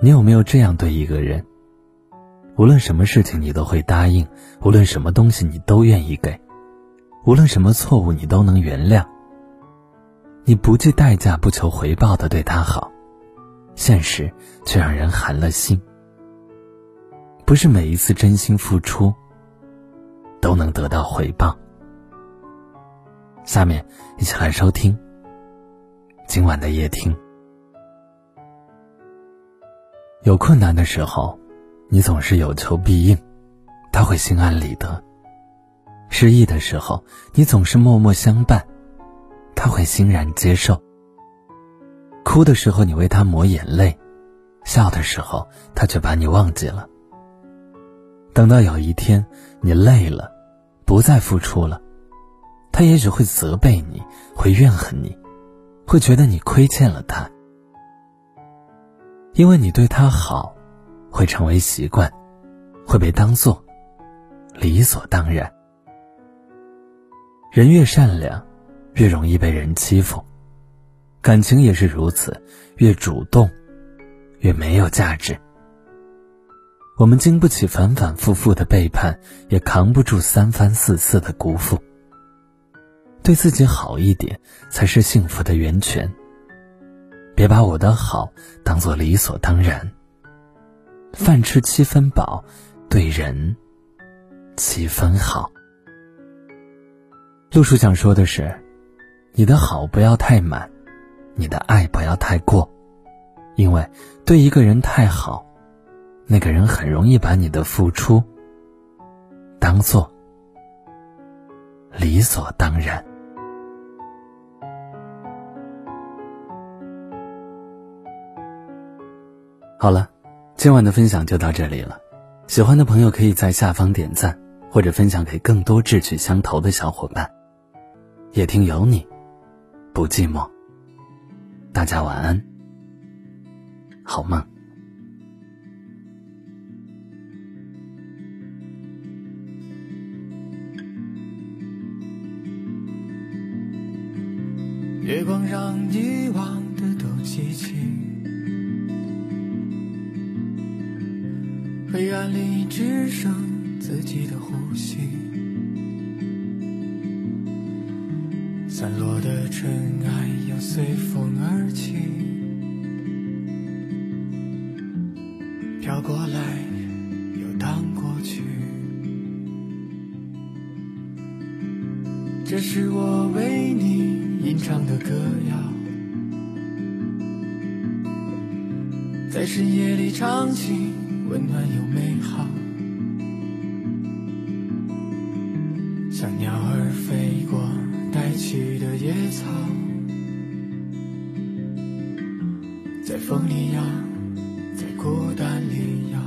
你有没有这样对一个人？无论什么事情你都会答应，无论什么东西你都愿意给，无论什么错误你都能原谅。你不计代价、不求回报的对他好，现实却让人寒了心。不是每一次真心付出都能得到回报。下面一起来收听今晚的夜听。有困难的时候，你总是有求必应，他会心安理得；失意的时候，你总是默默相伴，他会欣然接受。哭的时候，你为他抹眼泪；笑的时候，他却把你忘记了。等到有一天你累了，不再付出了，他也许会责备你，会怨恨你，会觉得你亏欠了他。因为你对他好，会成为习惯，会被当做理所当然。人越善良，越容易被人欺负；感情也是如此，越主动，越没有价值。我们经不起反反复复的背叛，也扛不住三番四次的辜负。对自己好一点，才是幸福的源泉。别把我的好当做理所当然。饭吃七分饱，对人七分好。陆叔想说的是，你的好不要太满，你的爱不要太过，因为对一个人太好，那个人很容易把你的付出当做理所当然。好了，今晚的分享就到这里了。喜欢的朋友可以在下方点赞，或者分享给更多志趣相投的小伙伴。夜听有你，不寂寞。大家晚安，好梦。月光让遗忘的都记起。黑暗里只剩自己的呼吸，散落的尘埃又随风而起，飘过来又荡过去。这是我为你吟唱的歌谣，在深夜里唱起。温暖又美好，像鸟儿飞过带去的野草，在风里摇，在孤单里摇，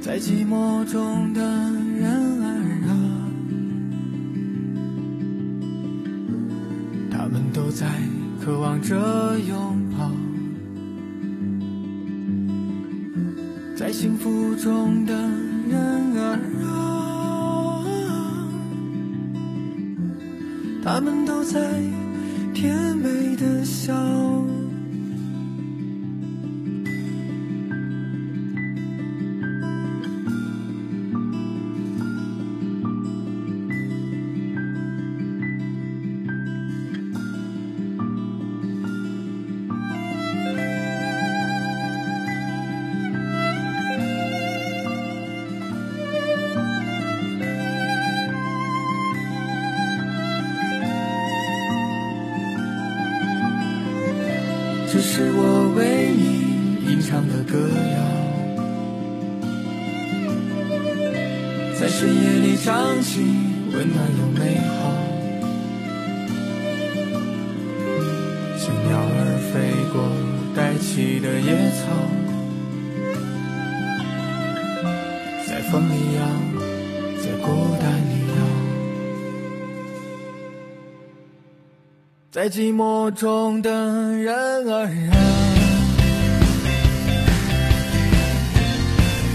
在寂寞中的人儿啊，他们都在渴望着拥抱。在幸福中的人儿啊，他们都在甜美的笑。这是我为你吟唱的歌谣，在深夜里唱起，温暖又美好。像鸟儿飞过带起的野草，在风里摇，在寂寞中的人儿啊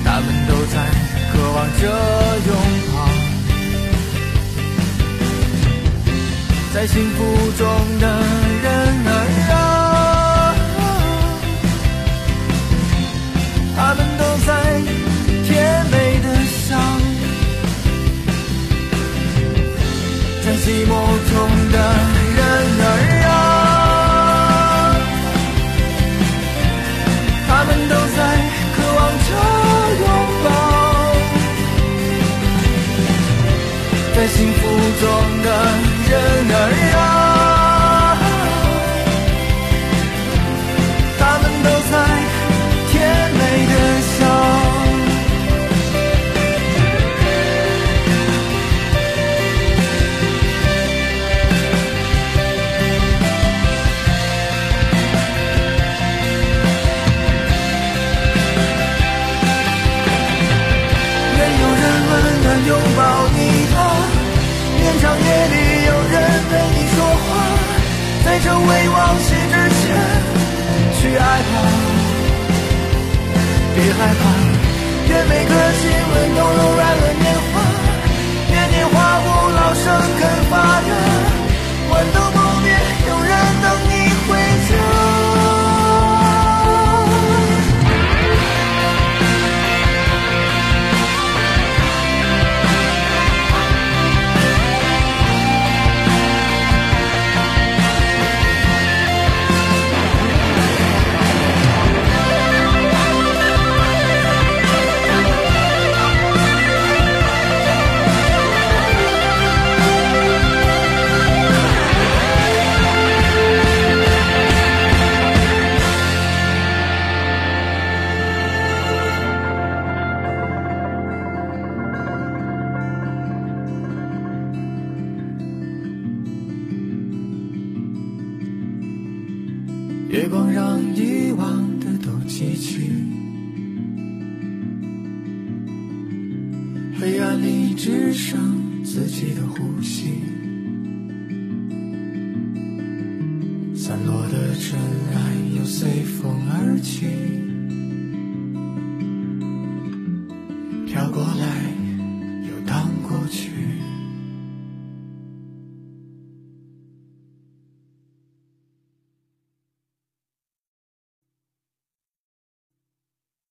他们都在渴望着拥抱在幸福中的人儿啊他们都在甜美的笑在寂寞中的不中的人儿啊，未忘记之前，去爱吧，别害怕。愿每个亲吻都柔软了机器，黑暗里只剩自己的呼吸，散落的尘埃又随风而起。